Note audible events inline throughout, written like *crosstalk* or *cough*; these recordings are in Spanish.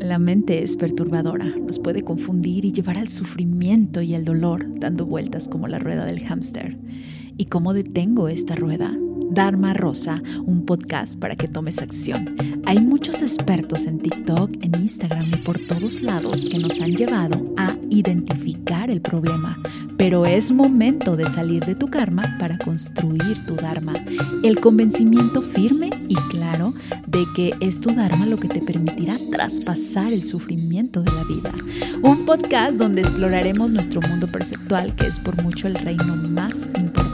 La mente es perturbadora, nos puede confundir y llevar al sufrimiento y al dolor, dando vueltas como la rueda del hámster. ¿Y cómo detengo esta rueda? Dharma Rosa, un podcast para que tomes acción. Hay muchos expertos en TikTok, en Instagram y por todos lados que nos han llevado a identificar el problema, pero es momento de salir de tu karma para construir tu Dharma. El convencimiento firme y claro de que es tu Dharma lo que te permitirá traspasar el sufrimiento de la vida. Un podcast donde exploraremos nuestro mundo perceptual, que es por mucho el reino más importante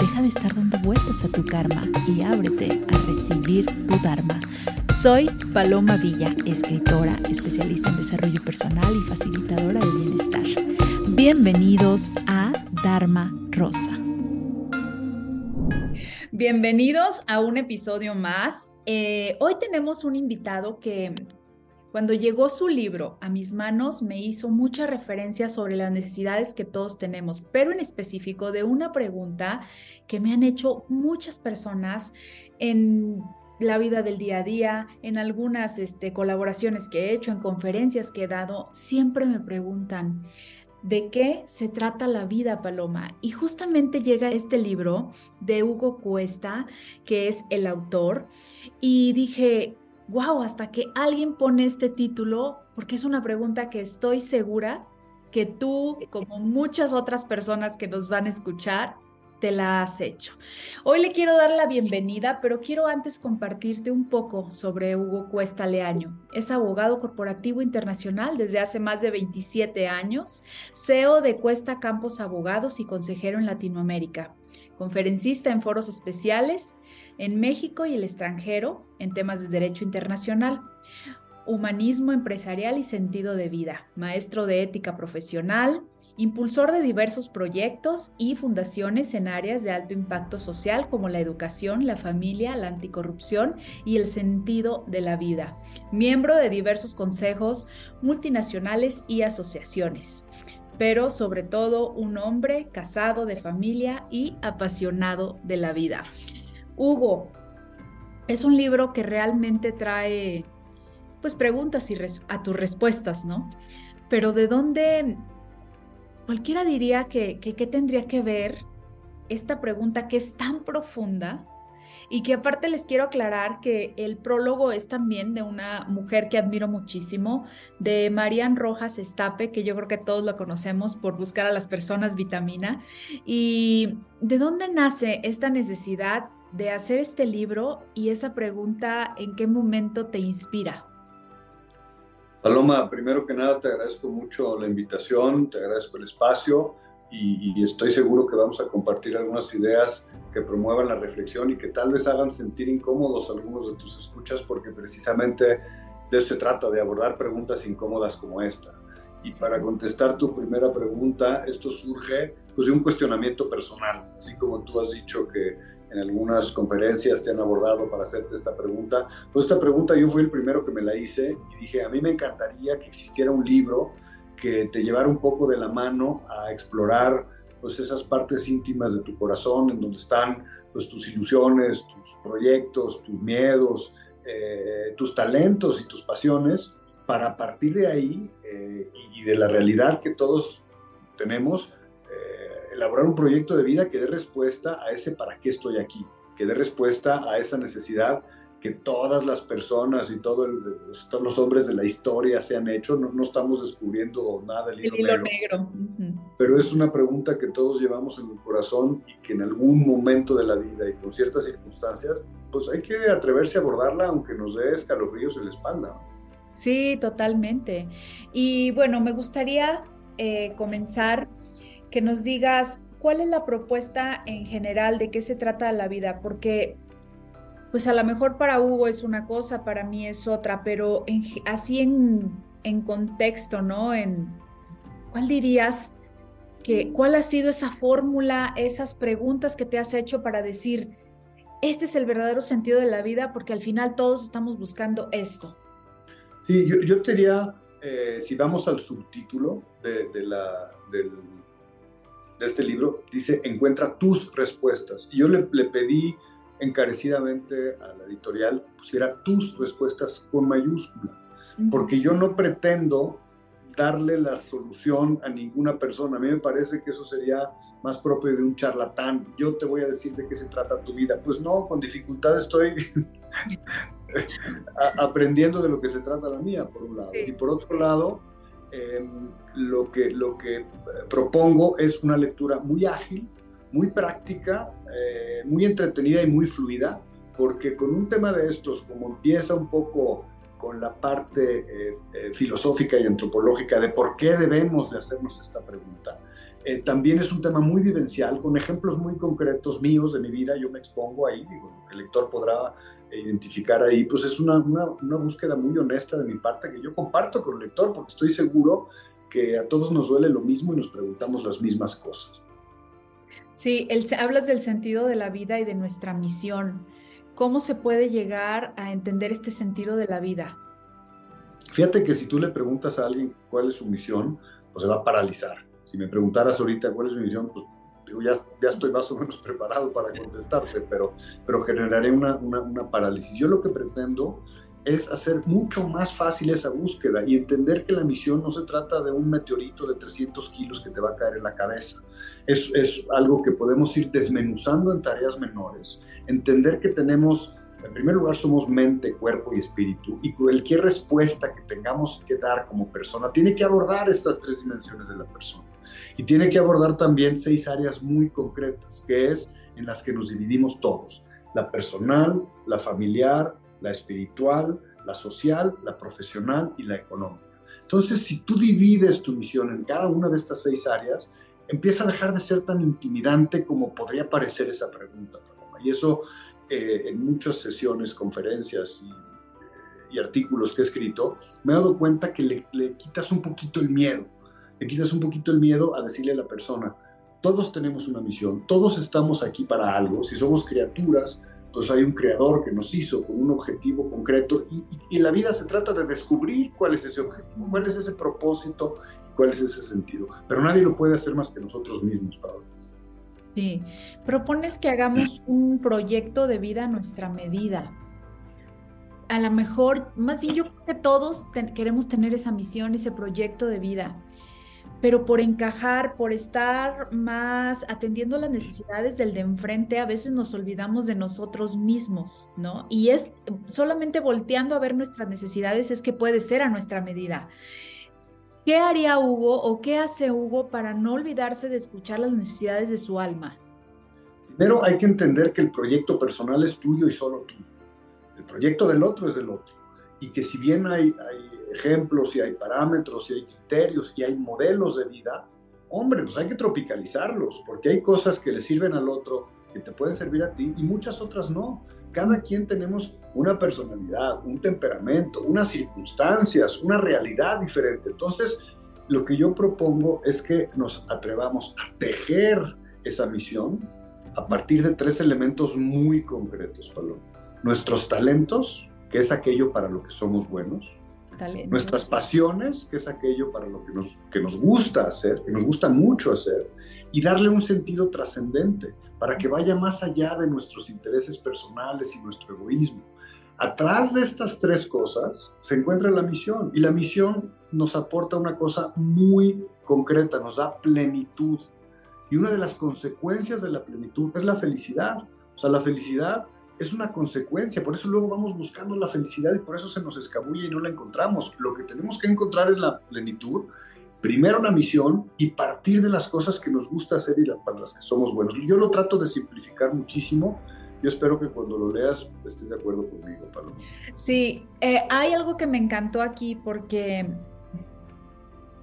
Deja de estar dando vueltas a tu karma y ábrete a recibir tu Dharma. Soy Paloma Villa, escritora, especialista en desarrollo personal y facilitadora de bienestar. Bienvenidos a Dharma Rosa. Bienvenidos a un episodio más. Eh, hoy tenemos un invitado que cuando llegó su libro a mis manos, me hizo mucha referencia sobre las necesidades que todos tenemos, pero en específico de una pregunta que me han hecho muchas personas en la vida del día a día, en algunas este, colaboraciones que he hecho, en conferencias que he dado, siempre me preguntan, ¿de qué se trata la vida, Paloma? Y justamente llega este libro de Hugo Cuesta, que es el autor, y dije, wow, hasta que alguien pone este título, porque es una pregunta que estoy segura que tú, como muchas otras personas que nos van a escuchar, te la has hecho. Hoy le quiero dar la bienvenida, pero quiero antes compartirte un poco sobre Hugo Cuesta Leaño. Es abogado corporativo internacional desde hace más de 27 años, CEO de Cuesta Campos Abogados y consejero en Latinoamérica, conferencista en foros especiales en México y el extranjero en temas de derecho internacional, humanismo empresarial y sentido de vida, maestro de ética profesional, impulsor de diversos proyectos y fundaciones en áreas de alto impacto social como la educación, la familia, la anticorrupción y el sentido de la vida, miembro de diversos consejos multinacionales y asociaciones pero sobre todo un hombre casado de familia y apasionado de la vida. Hugo, es un libro que realmente trae pues preguntas y a tus respuestas, ¿no? Pero de dónde cualquiera diría que, que, tendría que ver esta pregunta que es tan profunda y que aparte les quiero aclarar que el prólogo es también de una mujer que admiro muchísimo, de Marian Rojas Estape, que yo creo que todos la conocemos por buscar a las personas vitamina. ¿Y de dónde nace esta necesidad de hacer este libro y esa pregunta, ¿en qué momento te inspira? Paloma, primero que nada te agradezco mucho la invitación, te agradezco el espacio y, estoy seguro que vamos a compartir algunas ideas que promuevan la reflexión y que tal vez hagan sentir incómodos a algunos de tus escuchas porque precisamente de eso se trata, de abordar preguntas incómodas como esta. Y para contestar tu primera pregunta, esto surge pues, de un cuestionamiento personal, así como tú has dicho que en algunas conferencias te han abordado para hacerte esta pregunta. Pues esta pregunta yo fui el primero que me la hice y dije, a mí me encantaría que existiera un libro que te llevara un poco de la mano a explorar pues esas partes íntimas de tu corazón en donde están pues tus ilusiones, tus proyectos, tus miedos, eh, tus talentos y tus pasiones para partir de ahí eh, y de la realidad que todos tenemos elaborar un proyecto de vida que dé respuesta a ese para qué estoy aquí, que dé respuesta a esa necesidad que todas las personas y todo todos los hombres de la historia se han hecho. No, estamos descubriendo nada del hilo, negro. Pero es una pregunta que todos llevamos en el corazón y que en algún momento de la vida y con ciertas circunstancias, pues hay que atreverse a abordarla aunque nos dé escalofríos en la espalda. Sí, totalmente. Y bueno, me gustaría eh, comenzar que nos digas cuál es la propuesta en general, de qué se trata la vida, porque pues a lo mejor para Hugo es una cosa, para mí es otra, pero así en, en contexto, ¿no? En, ¿Cuál dirías que, cuál ha sido esa fórmula, esas preguntas que te has hecho para decir, este es el verdadero sentido de la vida, porque al final todos estamos buscando esto? Sí, yo, yo diría, eh, si vamos al subtítulo de, de la, del de este libro, dice, encuentra tus respuestas. Y yo le, pedí encarecidamente a la editorial pusiera tus respuestas con mayúscula. porque yo no pretendo darle la solución a ninguna persona. A mí me parece que eso sería más propio de un charlatán. Yo te voy a decir de qué se trata tu vida. Pues no, con dificultad estoy *laughs* aprendiendo de lo que se trata la mía, por un lado. Y por otro lado, em, lo, que, lo que propongo es una lectura muy ágil, muy práctica, eh, muy entretenida y muy fluida, porque con un tema de estos, como empieza un poco con la parte eh, eh, filosófica y antropológica de por qué debemos de hacernos esta pregunta, eh, también es un tema muy vivencial, con ejemplos muy concretos míos de mi vida, yo me expongo ahí, digo, el lector podrá identificar ahí, pues es una, una, búsqueda muy honesta de mi parte que yo comparto con el lector, porque estoy seguro que a todos nos duele lo mismo y nos preguntamos las mismas cosas. Sí, el, hablas del sentido de la vida y de nuestra misión. ¿Cómo se puede llegar a entender este sentido de la vida? Fíjate que si tú le preguntas a alguien cuál es su misión, pues se va a paralizar si me preguntaras ahorita cuál es mi visión, pues digo, ya, ya estoy más o menos *laughs* preparado para contestarte, pero, pero generaré una, una, una parálisis. Yo lo que pretendo es hacer mucho más fácil esa búsqueda y entender que la misión no se trata de un meteorito de 300 kilos que te va a caer en la cabeza. Es, es algo que podemos ir desmenuzando en tareas menores, entender que tenemos en primer lugar, somos mente, cuerpo y espíritu, y cualquier respuesta que tengamos que dar como persona tiene que abordar estas tres dimensiones de la persona. Y tiene que abordar también seis áreas muy concretas, que es en las que nos dividimos todos. La personal, la familiar, la espiritual, la social, la profesional y la económica. Entonces, si tú divides tu misión en cada una de estas seis áreas, empieza a dejar de ser tan intimidante como podría parecer esa pregunta, Y eso eh, en muchas sesiones, conferencias y, artículos que he escrito, me he dado cuenta que le quitas un poquito el miedo. Le quitas un poquito el miedo a decirle a la persona, todos tenemos una misión, todos estamos aquí para algo, si somos criaturas, pues hay un creador que nos hizo con un objetivo concreto y, y, la vida se trata de descubrir cuál es ese objetivo, cuál es ese propósito, cuál es ese sentido. Pero nadie lo puede hacer más que nosotros mismos, Pablo. Sí, propones que hagamos un proyecto de vida a nuestra medida. A lo mejor, más bien yo creo que todos queremos tener esa misión, ese proyecto de vida, pero por encajar, por estar más atendiendo las necesidades del de enfrente, a veces nos olvidamos de nosotros mismos, ¿no? Y es solamente volteando a ver nuestras necesidades es que puede ser a nuestra medida. ¿Qué haría Hugo o qué hace Hugo para no olvidarse de escuchar las necesidades de su alma? Primero hay que entender que el proyecto personal es tuyo y solo tuyo. El proyecto del otro es del otro. Y que si bien hay, hay ejemplos y hay parámetros y hay criterios y hay modelos de vida, hombre, pues hay que tropicalizarlos, porque hay cosas que le sirven al otro que te pueden servir a ti y muchas otras no. Cada quien tenemos una personalidad, un temperamento, unas circunstancias, una realidad diferente. Entonces, lo que yo propongo es que nos atrevamos a tejer esa misión a partir de tres elementos muy concretos, Paloma. Nuestros talentos, que es aquello para lo que somos buenos. Nuestras pasiones, que es aquello para lo que nos, que nos gusta hacer, que nos gusta mucho hacer. Y darle un sentido trascendente para que vaya más allá de nuestros intereses personales y nuestro egoísmo. Atrás de estas tres cosas se encuentra la misión y la misión nos aporta una cosa muy concreta, nos da plenitud. Y una de las consecuencias de la plenitud es la felicidad. O sea, la felicidad es una consecuencia, por eso luego vamos buscando la felicidad y por eso se nos escabulle y no la encontramos. Lo que tenemos que encontrar es la plenitud primero la misión y partir de las cosas que nos gusta hacer y para las que somos buenos. Yo lo trato de simplificar muchísimo. Yo espero que cuando lo leas estés de acuerdo conmigo, Paloma. Sí, eh, hay algo que me encantó aquí porque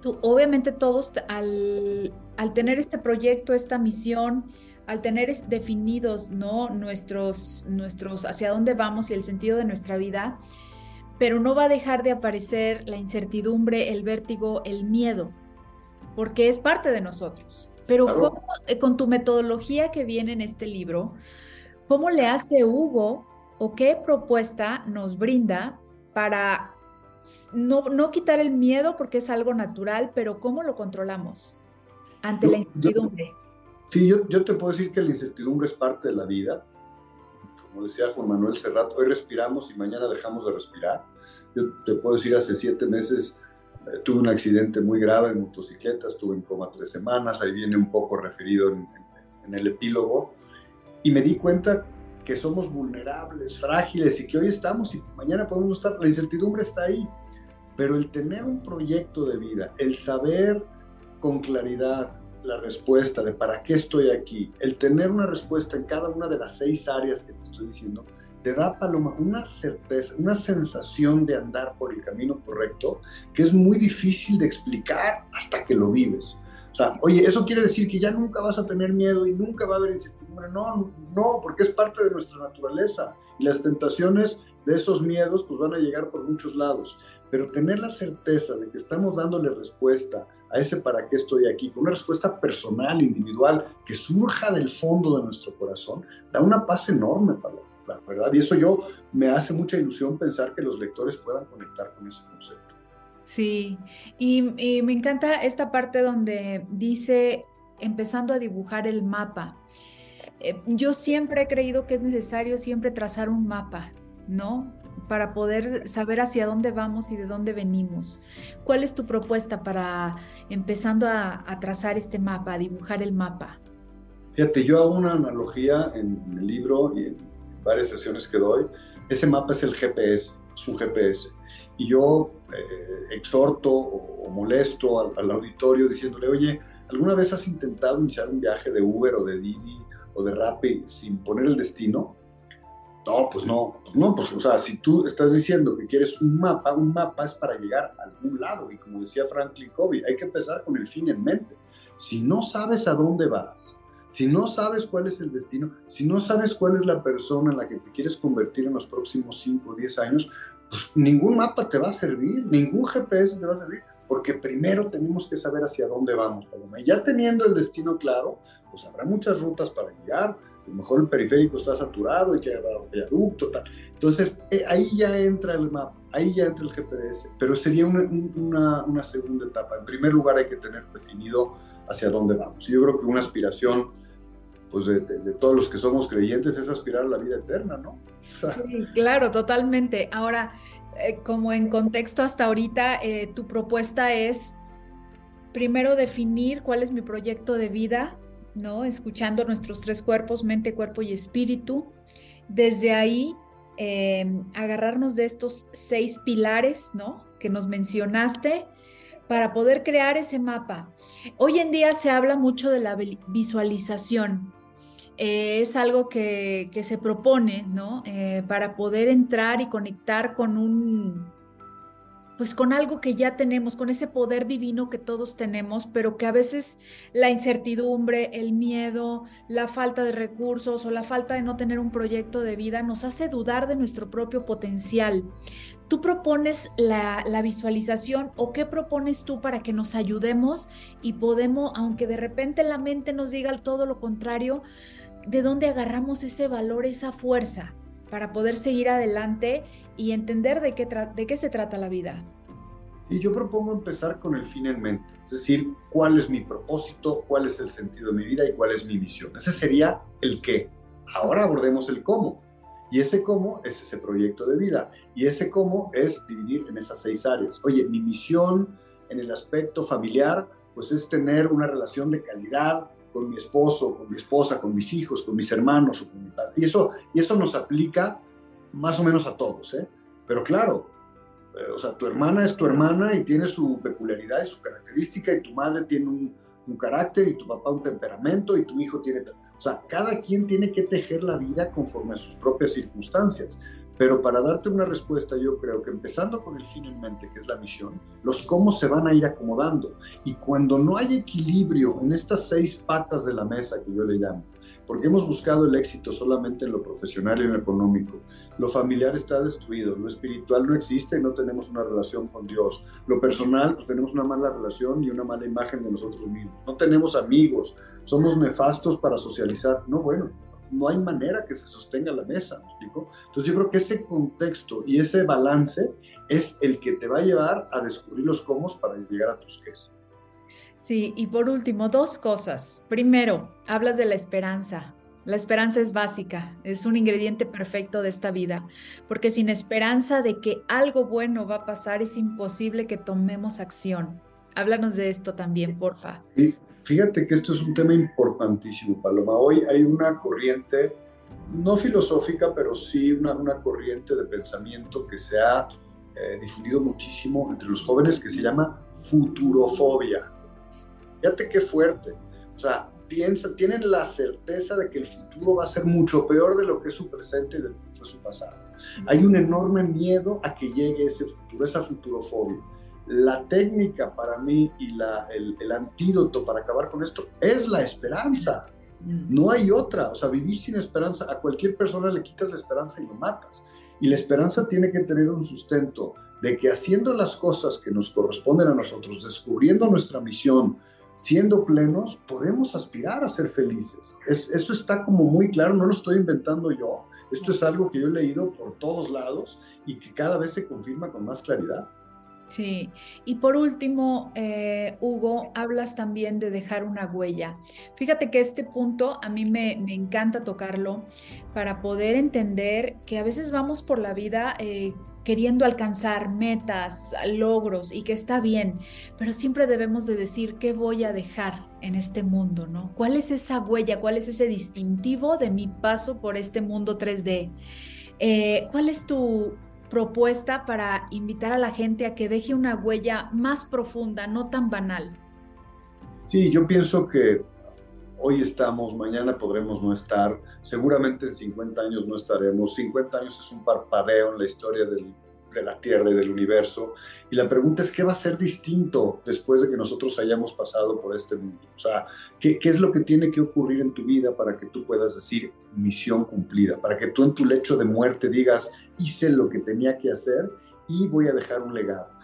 tú, obviamente todos al, al tener este proyecto, esta misión, al tener definidos ¿no? nuestros, nuestros hacia dónde vamos y el sentido de nuestra vida, pero no va a dejar de aparecer la incertidumbre, el vértigo, el miedo, porque es parte de nosotros. Pero eh, con tu metodología que viene en este libro, ¿cómo le hace Hugo o qué propuesta nos brinda para no, no quitar el miedo porque es algo natural, pero cómo lo controlamos ante la incertidumbre? Sí, yo, yo te puedo decir que la incertidumbre es parte de la vida. Como decía Juan Manuel Serrat, hoy respiramos y mañana dejamos de respirar. Yo te puedo decir, hace siete meses eh, tuve un accidente muy grave en motocicleta, estuve en coma tres semanas, ahí viene un poco referido en, en el epílogo, y me di cuenta que somos vulnerables, frágiles y que hoy estamos y mañana podemos estar, la incertidumbre está ahí, pero el tener un proyecto de vida, el saber con claridad la respuesta de para qué estoy aquí, el tener una respuesta en cada una de las seis áreas que te estoy diciendo, te da, Paloma, una certeza, una sensación de andar por el camino correcto que es muy difícil de explicar hasta que lo vives. O sea, oye, eso quiere decir que ya nunca vas a tener miedo y nunca va a haber incertidumbre. No, no, porque es parte de nuestra naturaleza. Y las tentaciones de esos miedos pues van a llegar por muchos lados. Pero tener la certeza de que estamos dándole respuesta a ese para qué estoy aquí, con una respuesta personal, individual, que surja del fondo de nuestro corazón, da una paz enorme para la verdad. Y eso yo me hace mucha ilusión pensar que los lectores puedan conectar con ese concepto. Sí, y, me encanta esta parte donde dice, empezando a dibujar el mapa. Eh, yo siempre he creído que es necesario siempre trazar un mapa, ¿no? Para poder saber hacia dónde vamos y de dónde venimos. ¿Cuál es tu propuesta para empezando a, trazar este mapa, a dibujar el mapa? Fíjate, yo hago una analogía en, el libro y en varias sesiones que doy. Ese mapa es el GPS, es un GPS y yo eh, exhorto o, molesto al, auditorio diciéndole, oye, ¿alguna vez has intentado iniciar un viaje de Uber o de Didi o de Rappi sin poner el destino? No, pues no, pues no, pues o sea, si tú estás diciendo que quieres un mapa, un mapa es para llegar a algún lado y como decía Franklin Covey, hay que empezar con el fin en mente. Si no sabes a dónde vas, si no sabes cuál es el destino, si no sabes cuál es la persona en la que te quieres convertir en los próximos 5 o 10 años, pues ningún mapa te va a servir, ningún GPS te va a servir, porque primero tenemos que saber hacia dónde vamos, Y ya teniendo el destino claro, pues habrá muchas rutas para llegar, a lo mejor el periférico está saturado y que habrá un viaducto, tal. Entonces, eh, ahí ya entra el mapa, ahí ya entra el GPS, pero sería una, una, una, segunda etapa. En primer lugar, hay que tener definido hacia dónde vamos. Y yo creo que una aspiración pues de, todos los que somos creyentes es aspirar a la vida eterna, ¿no? claro, totalmente. Ahora, eh, como en contexto hasta ahorita, eh, tu propuesta es primero definir cuál es mi proyecto de vida, ¿no? Escuchando nuestros tres cuerpos, mente, cuerpo y espíritu. Desde ahí, em, agarrarnos de estos seis pilares, ¿no? Que nos mencionaste para poder crear ese mapa. Hoy en día se habla mucho de la visualización. Eh, es algo que, se propone, ¿no? Eh, para poder entrar y conectar con un, pues con algo que ya tenemos, con ese poder divino que todos tenemos, pero que a veces la incertidumbre, el miedo, la falta de recursos o la falta de no tener un proyecto de vida nos hace dudar de nuestro propio potencial. ¿Tú propones la, visualización o qué propones tú para que nos ayudemos y podemos, aunque de repente la mente nos diga todo lo contrario, de dónde agarramos ese valor, esa fuerza para poder seguir adelante y entender de qué, de qué se trata la vida. Y yo propongo empezar con el fin en mente, es decir, cuál es mi propósito, cuál es el sentido de mi vida y cuál es mi misión. Ese sería el qué. Ahora abordemos el cómo. Y ese cómo es ese proyecto de vida. Y ese cómo es dividir en esas seis áreas. Oye, mi misión en el aspecto familiar, pues es tener una relación de calidad con mi esposo, con mi esposa, con mis hijos, con mis hermanos o con mi padre. Y eso, y eso nos aplica más o menos a todos, ¿eh? Pero claro, eh, o sea, tu hermana es tu hermana y tiene su peculiaridad y su característica y tu madre tiene un, un carácter y tu papá un temperamento y tu hijo tiene... O sea, cada quien tiene que tejer la vida conforme a sus propias circunstancias. Pero para darte una respuesta, yo creo que empezando con el fin en mente, que es la misión, los cómo se van a ir acomodando. Y cuando no hay equilibrio en estas seis patas de la mesa que yo le llamo, porque hemos buscado el éxito solamente en lo profesional y en lo económico. Lo familiar está destruido, lo espiritual no existe, no tenemos una relación con Dios. Lo personal, pues tenemos una mala relación y una mala imagen de nosotros mismos. No tenemos amigos, somos nefastos para socializar. No, bueno, no hay manera que se sostenga la mesa, ¿me explico? Entonces yo creo que ese contexto y ese balance es el que te va a llevar a descubrir los cómo para llegar a tus quesos. Sí, y por último, dos cosas. Primero, hablas de la esperanza, La esperanza es básica, es un ingrediente perfecto de esta vida, porque sin esperanza de que algo bueno va a pasar es imposible que tomemos acción. Háblanos de esto también, porfa. Sí, fíjate que esto es un tema importantísimo, Paloma. Hoy hay una corriente, no filosófica, pero sí una, una corriente de pensamiento que se ha eh, difundido muchísimo entre los jóvenes que se llama futurofobia. Fíjate qué fuerte. O sea, piensan, tienen la certeza de que el futuro va a ser mucho peor de lo que es su presente y de lo que fue su pasado. Hay un enorme miedo a que llegue ese futuro, esa futurofobia. La técnica para mí y la, el, el antídoto para acabar con esto es la esperanza. Mm. No hay otra. O sea, vivir sin esperanza, a cualquier persona le quitas la esperanza y lo matas. Y la esperanza tiene que tener un sustento de que haciendo las cosas que nos corresponden a nosotros, descubriendo nuestra misión, siendo plenos, podemos aspirar a ser felices. eso está como muy claro, no lo estoy inventando yo. Esto es algo que yo he leído por todos lados y que cada vez se confirma con más claridad. Sí, y por último, eh, Hugo, hablas también de dejar una huella. Fíjate que este punto a mí me, encanta tocarlo para poder entender que a veces vamos por la vida eh, queriendo alcanzar metas, logros y que está bien, pero siempre debemos de decir qué voy a dejar en este mundo, ¿no? ¿Cuál es esa huella? ¿Cuál es ese distintivo de mi paso por este mundo 3D? Eh, ¿Cuál es tu propuesta para invitar a la gente a que deje una huella más profunda, no tan banal? Sí, yo pienso que hoy estamos, mañana podremos no estar, seguramente en 50 años no estaremos, 50 años es un parpadeo en la historia del, de la Tierra y del universo, y la pregunta es, ¿qué va a ser distinto después de que nosotros hayamos pasado por este mundo? O sea, ¿qué, qué es lo que tiene que ocurrir en tu vida para que tú puedas decir misión cumplida, para que tú en tu lecho de muerte digas, hice lo que tenía que hacer y voy a dejar un legado?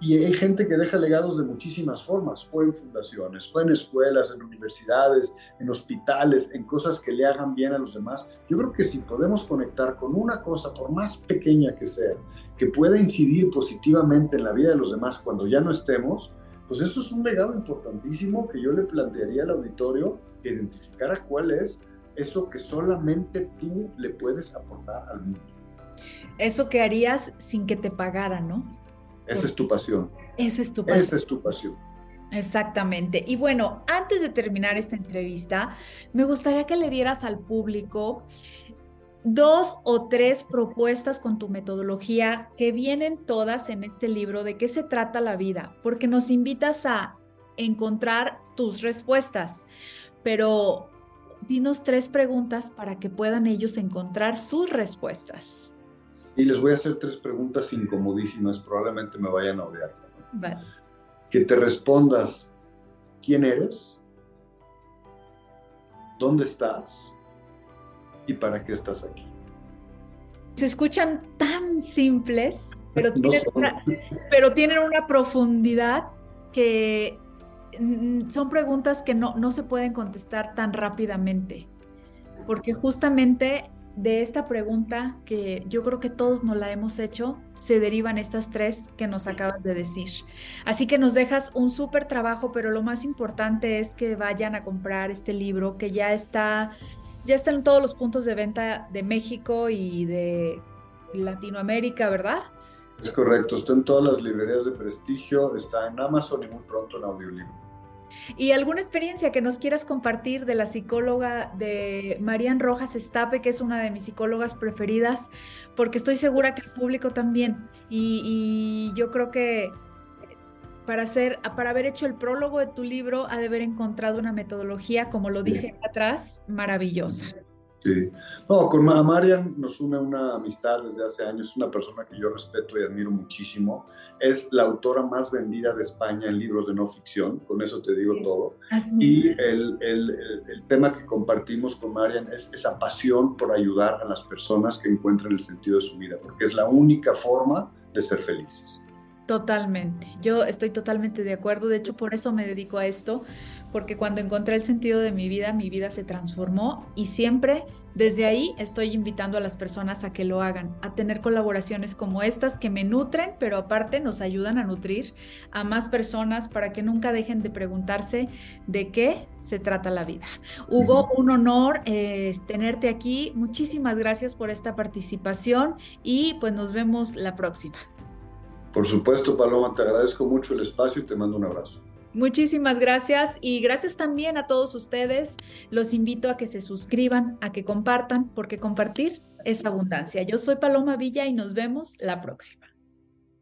Y, hay gente que deja legados de muchísimas formas, o en fundaciones, o en escuelas, en universidades, en hospitales, en cosas que le hagan bien a los demás. Yo creo que si podemos conectar con una cosa, por más pequeña que sea, que pueda incidir positivamente en la vida de los demás cuando ya no estemos, pues eso es un legado importantísimo que yo le plantearía al auditorio que identificara cuál es eso que solamente tú le puedes aportar al mundo. Eso que harías sin que te pagaran, ¿no? Esa es tu pasión. Esa es tu pasión. Esa es tu pasión. Exactamente. Y bueno, antes de terminar esta entrevista, me gustaría que le dieras al público dos o tres propuestas con tu metodología que vienen todas en este libro de qué se trata la vida, porque nos invitas a encontrar tus respuestas. Pero dinos tres preguntas para que puedan ellos encontrar sus respuestas. Y les voy a hacer tres preguntas incomodísimas, probablemente me vayan a odiar. Que te respondas, ¿quién eres? ¿Dónde estás? ¿Y para qué estás aquí? Se escuchan tan simples, pero *laughs* tienen, una, pero tienen una profundidad que mm, son preguntas que no, no se pueden contestar tan rápidamente, porque justamente de esta pregunta que yo creo que todos nos la hemos hecho, se derivan estas tres que nos acabas de decir. Así que nos dejas un súper trabajo, pero lo más importante es que vayan a comprar este libro que ya está, ya está en todos los puntos de venta de México y de Latinoamérica, ¿verdad? Es correcto, está en todas las librerías de prestigio, está en Amazon y muy pronto en audiolibro. ¿Y alguna experiencia que nos quieras compartir de la psicóloga de Marian Rojas Estape, que es una de mis psicólogas preferidas, porque estoy segura que el público también. Y, yo creo que para, hacer, para haber hecho el prólogo de tu libro, ha de haber encontrado una metodología, como lo dice acá atrás, maravillosa. Sí. No, con Marian nos une una amistad desde hace años, es una persona que yo respeto y admiro muchísimo. Es la autora más vendida de España en libros de no ficción, con eso te digo todo. Y el, el, el, tema que compartimos con Marian es esa pasión por ayudar a las personas que encuentran el sentido de su vida, porque es la única forma de ser felices. Totalmente, yo estoy totalmente de acuerdo, de hecho por eso me dedico a esto, porque cuando encontré el sentido de mi vida, mi vida se transformó y siempre Desde ahí estoy invitando a las personas a que lo hagan, a tener colaboraciones como estas que me nutren, pero aparte nos ayudan a nutrir a más personas para que nunca dejen de preguntarse de qué se trata la vida. Hugo, un honor eh, tenerte aquí. Muchísimas gracias por esta participación y pues nos vemos la próxima. Por supuesto, Paloma, te agradezco mucho el espacio y te mando un abrazo. Muchísimas gracias y gracias también a todos ustedes. Los invito a que se suscriban, a que compartan, porque compartir es abundancia. Yo soy Paloma Villa y nos vemos la próxima.